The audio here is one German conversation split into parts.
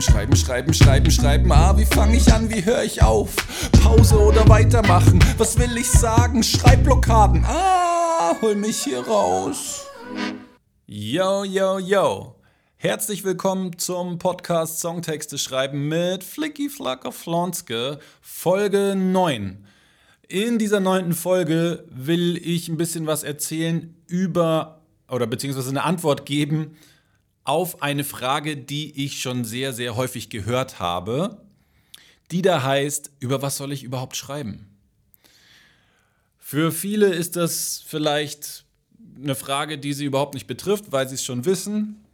Schreiben, schreiben, schreiben, schreiben, schreiben. Ah, wie fange ich an, wie höre ich auf? Pause oder weitermachen? Was will ich sagen? Schreibblockaden. Ah, hol mich hier raus. Yo, yo, yo. Herzlich willkommen zum Podcast Songtexte schreiben mit Flicky Flacker Flonske, Folge 9. In dieser neunten Folge will ich ein bisschen was erzählen über oder beziehungsweise eine Antwort geben auf eine Frage, die ich schon sehr, sehr häufig gehört habe, die da heißt, über was soll ich überhaupt schreiben? Für viele ist das vielleicht eine Frage, die sie überhaupt nicht betrifft, weil sie es schon wissen.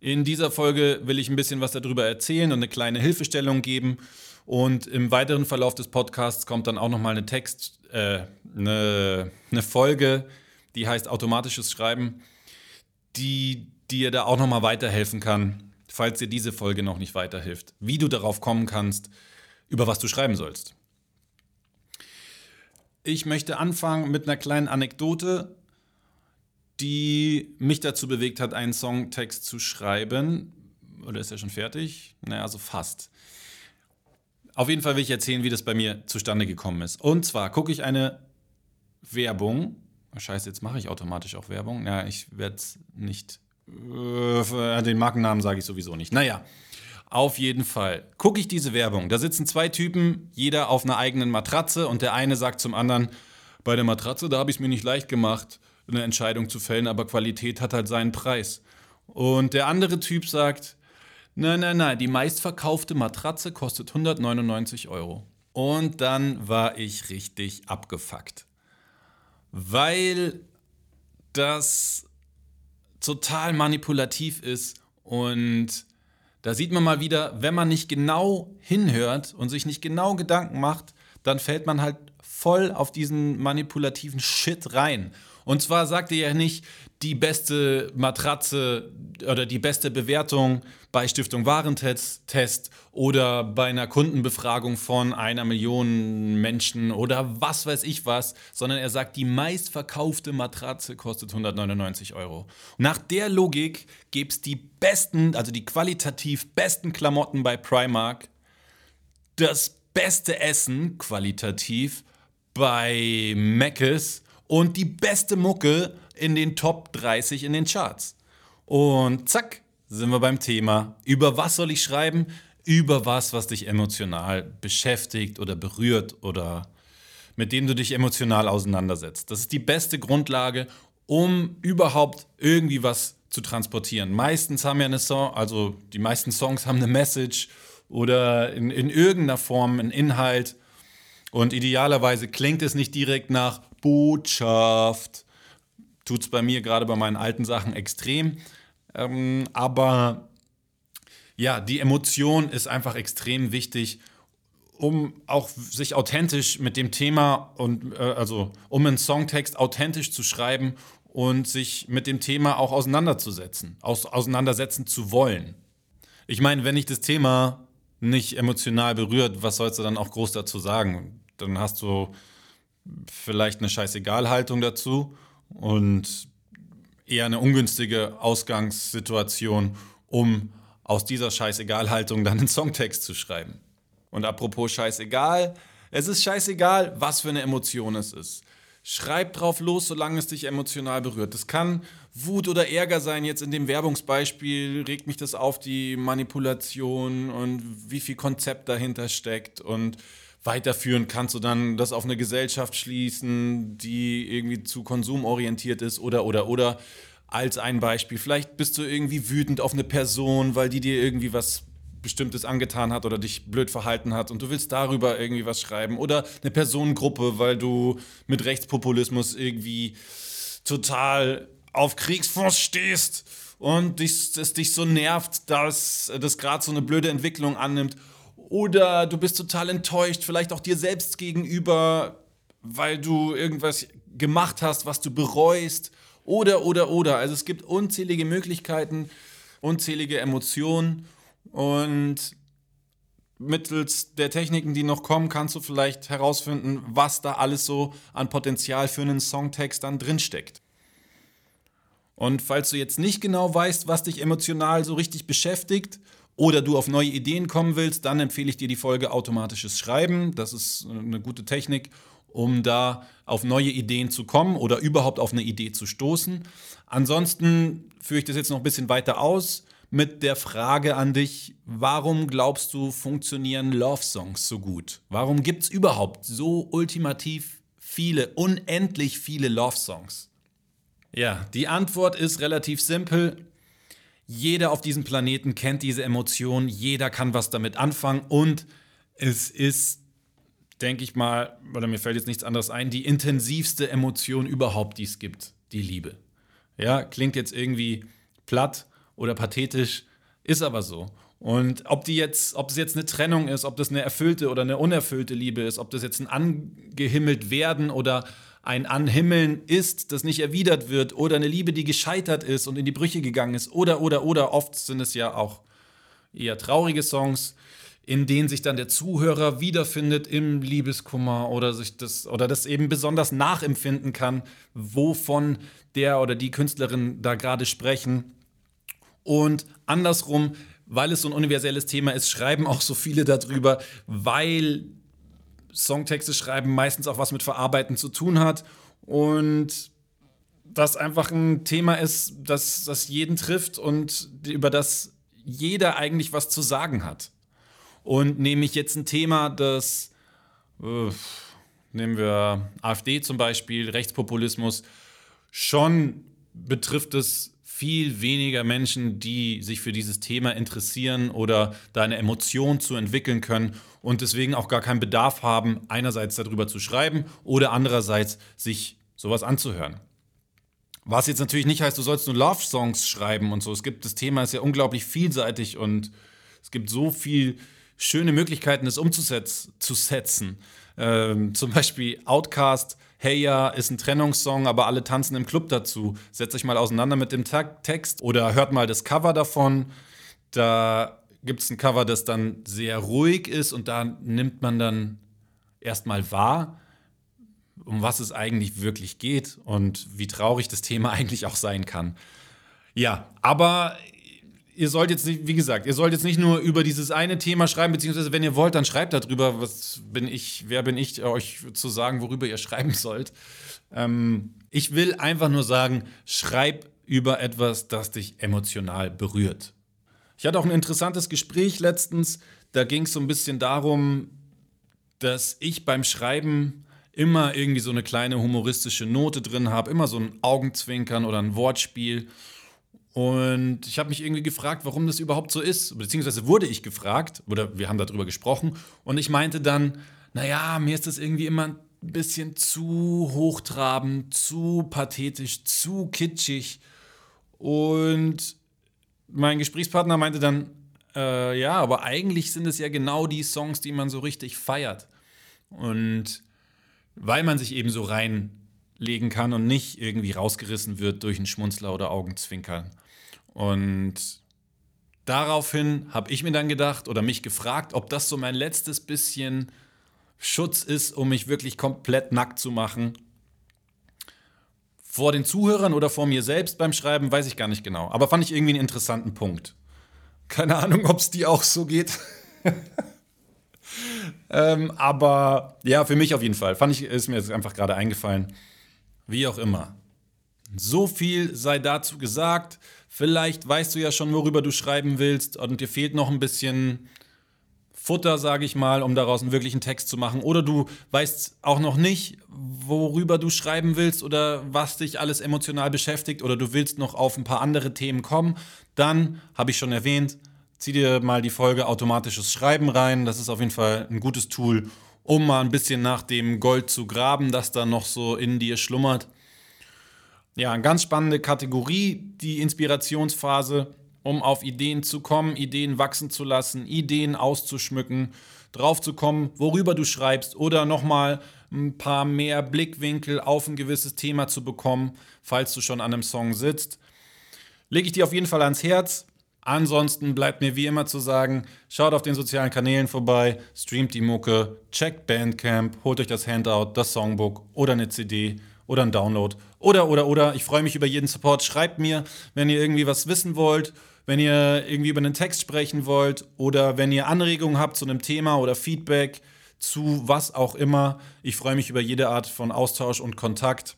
In dieser Folge will ich ein bisschen was darüber erzählen und eine kleine Hilfestellung geben. Und im weiteren Verlauf des Podcasts kommt dann auch nochmal eine Text, äh, eine, eine Folge, die heißt automatisches Schreiben, die dir da auch nochmal weiterhelfen kann, falls dir diese Folge noch nicht weiterhilft, wie du darauf kommen kannst, über was du schreiben sollst. Ich möchte anfangen mit einer kleinen Anekdote, die mich dazu bewegt hat, einen Songtext zu schreiben. Oder ist er schon fertig? Naja, so fast. Auf jeden Fall will ich erzählen, wie das bei mir zustande gekommen ist. Und zwar gucke ich eine Werbung. Scheiße, jetzt mache ich automatisch auch Werbung. Ja, ich werde es nicht äh, den Markennamen sage ich sowieso nicht. Naja, auf jeden Fall. Gucke ich diese Werbung. Da sitzen zwei Typen, jeder auf einer eigenen Matratze und der eine sagt zum anderen, bei der Matratze, da habe ich es mir nicht leicht gemacht, eine Entscheidung zu fällen, aber Qualität hat halt seinen Preis. Und der andere Typ sagt, nein, nein, nein, die meistverkaufte Matratze kostet 199 Euro. Und dann war ich richtig abgefuckt. Weil das total manipulativ ist und da sieht man mal wieder, wenn man nicht genau hinhört und sich nicht genau Gedanken macht, dann fällt man halt voll auf diesen manipulativen Shit rein. Und zwar sagt er ja nicht, die beste Matratze oder die beste Bewertung bei Stiftung Warentest oder bei einer Kundenbefragung von einer Million Menschen oder was weiß ich was, sondern er sagt, die meistverkaufte Matratze kostet 199 Euro. Nach der Logik gäbe es die besten, also die qualitativ besten Klamotten bei Primark, das beste Essen qualitativ bei Mc's und die beste Mucke in den Top 30 in den Charts. Und zack, sind wir beim Thema. Über was soll ich schreiben? Über was, was dich emotional beschäftigt oder berührt oder mit dem du dich emotional auseinandersetzt. Das ist die beste Grundlage, um überhaupt irgendwie was zu transportieren. Meistens haben ja eine Song, also die meisten Songs haben eine Message oder in, in irgendeiner Form einen Inhalt. Und idealerweise klingt es nicht direkt nach Botschaft. Tut es bei mir gerade bei meinen alten Sachen extrem. Ähm, aber ja, die Emotion ist einfach extrem wichtig, um auch sich authentisch mit dem Thema und äh, also um einen Songtext authentisch zu schreiben und sich mit dem Thema auch auseinanderzusetzen, aus, auseinandersetzen zu wollen. Ich meine, wenn dich das Thema nicht emotional berührt, was sollst du dann auch groß dazu sagen? Dann hast du vielleicht eine Scheißegal-Haltung dazu und eher eine ungünstige Ausgangssituation, um aus dieser Scheißegal-Haltung dann einen Songtext zu schreiben. Und apropos Scheißegal, es ist scheißegal, was für eine Emotion es ist. Schreib drauf los, solange es dich emotional berührt. Das kann Wut oder Ärger sein. Jetzt in dem Werbungsbeispiel regt mich das auf die Manipulation und wie viel Konzept dahinter steckt und weiterführen? Kannst du dann das auf eine Gesellschaft schließen, die irgendwie zu konsumorientiert ist? Oder oder oder als ein Beispiel. Vielleicht bist du irgendwie wütend auf eine Person, weil die dir irgendwie was Bestimmtes angetan hat oder dich blöd verhalten hat und du willst darüber irgendwie was schreiben. Oder eine Personengruppe, weil du mit Rechtspopulismus irgendwie total auf Kriegsfonds stehst und es dich so nervt, dass das gerade so eine blöde Entwicklung annimmt oder du bist total enttäuscht, vielleicht auch dir selbst gegenüber, weil du irgendwas gemacht hast, was du bereust. Oder, oder, oder. Also es gibt unzählige Möglichkeiten, unzählige Emotionen. Und mittels der Techniken, die noch kommen, kannst du vielleicht herausfinden, was da alles so an Potenzial für einen Songtext dann drinsteckt. Und falls du jetzt nicht genau weißt, was dich emotional so richtig beschäftigt oder du auf neue Ideen kommen willst, dann empfehle ich dir die Folge automatisches Schreiben. Das ist eine gute Technik, um da auf neue Ideen zu kommen oder überhaupt auf eine Idee zu stoßen. Ansonsten führe ich das jetzt noch ein bisschen weiter aus mit der Frage an dich, warum glaubst du, funktionieren Love-Songs so gut? Warum gibt es überhaupt so ultimativ viele, unendlich viele Love-Songs? Ja, die Antwort ist relativ simpel. Jeder auf diesem Planeten kennt diese Emotion, jeder kann was damit anfangen und es ist, denke ich mal, oder mir fällt jetzt nichts anderes ein, die intensivste Emotion überhaupt, die es gibt, die Liebe. Ja, klingt jetzt irgendwie platt oder pathetisch, ist aber so. Und ob die jetzt, ob es jetzt eine Trennung ist, ob das eine erfüllte oder eine unerfüllte Liebe ist, ob das jetzt ein angehimmelt werden oder ein Anhimmeln ist, das nicht erwidert wird, oder eine Liebe, die gescheitert ist und in die Brüche gegangen ist, oder, oder, oder, oft sind es ja auch eher traurige Songs, in denen sich dann der Zuhörer wiederfindet im Liebeskummer oder sich das oder das eben besonders nachempfinden kann, wovon der oder die Künstlerin da gerade sprechen. Und andersrum, weil es so ein universelles Thema ist, schreiben auch so viele darüber, weil Songtexte schreiben meistens auch was mit Verarbeiten zu tun hat und das einfach ein Thema ist, das, das jeden trifft und über das jeder eigentlich was zu sagen hat. Und nehme ich jetzt ein Thema, das, äh, nehmen wir AfD zum Beispiel, Rechtspopulismus, schon betrifft es viel weniger Menschen, die sich für dieses Thema interessieren oder da eine Emotion zu entwickeln können und deswegen auch gar keinen Bedarf haben, einerseits darüber zu schreiben oder andererseits sich sowas anzuhören. Was jetzt natürlich nicht heißt, du sollst nur Love-Songs schreiben und so. Es gibt das Thema ist ja unglaublich vielseitig und es gibt so viele schöne Möglichkeiten, es umzusetzen. Ähm, zum Beispiel Outcast Hey ja ist ein Trennungssong, aber alle tanzen im Club dazu. Setzt euch mal auseinander mit dem Text oder hört mal das Cover davon. Da gibt es ein Cover, das dann sehr ruhig ist und da nimmt man dann erstmal wahr, um was es eigentlich wirklich geht und wie traurig das Thema eigentlich auch sein kann. Ja, aber ihr sollt jetzt nicht, wie gesagt, ihr sollt jetzt nicht nur über dieses eine Thema schreiben, beziehungsweise wenn ihr wollt, dann schreibt darüber. Was bin ich, wer bin ich, euch zu sagen, worüber ihr schreiben sollt. Ähm, ich will einfach nur sagen, schreib über etwas, das dich emotional berührt. Ich hatte auch ein interessantes Gespräch letztens. Da ging es so ein bisschen darum, dass ich beim Schreiben immer irgendwie so eine kleine humoristische Note drin habe, immer so ein Augenzwinkern oder ein Wortspiel. Und ich habe mich irgendwie gefragt, warum das überhaupt so ist. Beziehungsweise wurde ich gefragt, oder wir haben darüber gesprochen. Und ich meinte dann, naja, mir ist das irgendwie immer ein bisschen zu hochtrabend, zu pathetisch, zu kitschig. Und mein Gesprächspartner meinte dann, äh, ja, aber eigentlich sind es ja genau die Songs, die man so richtig feiert. Und weil man sich eben so reinlegen kann und nicht irgendwie rausgerissen wird durch einen Schmunzler oder Augenzwinkern. Und daraufhin habe ich mir dann gedacht oder mich gefragt, ob das so mein letztes bisschen Schutz ist, um mich wirklich komplett nackt zu machen. Vor den Zuhörern oder vor mir selbst beim Schreiben, weiß ich gar nicht genau. Aber fand ich irgendwie einen interessanten Punkt. Keine Ahnung, ob es dir auch so geht. ähm, aber ja, für mich auf jeden Fall. Fand ich, ist mir jetzt einfach gerade eingefallen. Wie auch immer. So viel sei dazu gesagt. Vielleicht weißt du ja schon, worüber du schreiben willst und dir fehlt noch ein bisschen Futter, sage ich mal, um daraus einen wirklichen Text zu machen. Oder du weißt auch noch nicht, worüber du schreiben willst oder was dich alles emotional beschäftigt oder du willst noch auf ein paar andere Themen kommen. Dann, habe ich schon erwähnt, zieh dir mal die Folge automatisches Schreiben rein. Das ist auf jeden Fall ein gutes Tool, um mal ein bisschen nach dem Gold zu graben, das da noch so in dir schlummert. Ja, eine ganz spannende Kategorie, die Inspirationsphase, um auf Ideen zu kommen, Ideen wachsen zu lassen, Ideen auszuschmücken, drauf zu kommen, worüber du schreibst oder nochmal ein paar mehr Blickwinkel auf ein gewisses Thema zu bekommen, falls du schon an einem Song sitzt. Lege ich dir auf jeden Fall ans Herz. Ansonsten bleibt mir wie immer zu sagen, schaut auf den sozialen Kanälen vorbei, streamt die Mucke, checkt Bandcamp, holt euch das Handout, das Songbook oder eine CD oder ein Download. Oder, oder, oder. Ich freue mich über jeden Support. Schreibt mir, wenn ihr irgendwie was wissen wollt. wenn ihr irgendwie über einen Text sprechen wollt oder wenn ihr Anregungen habt zu einem Thema oder Feedback zu was auch immer. Ich freue mich über jede Art von Austausch und Kontakt.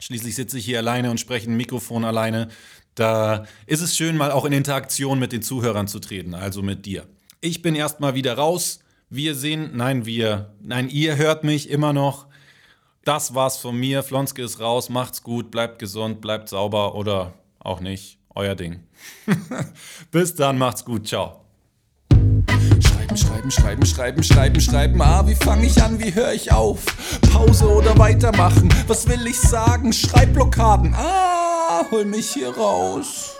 Schließlich sitze ich hier alleine und spreche ein Mikrofon alleine. Da ist es schön, mal auch in Interaktion mit den Zuhörern zu treten, also mit dir. Ich bin erstmal wieder raus. Wir sehen, nein, wir, nein, ihr hört mich immer noch. Das war's von mir. Flonske ist raus. Macht's gut, bleibt gesund, bleibt sauber oder auch nicht. Euer Ding. Bis dann, macht's gut. Ciao. Schreiben, schreiben, schreiben, schreiben, schreiben, schreiben. Ah, wie fange ich an, wie höre ich auf? Pause oder weitermachen? Was will ich sagen? Schreibblockaden. Ah, hol mich hier raus.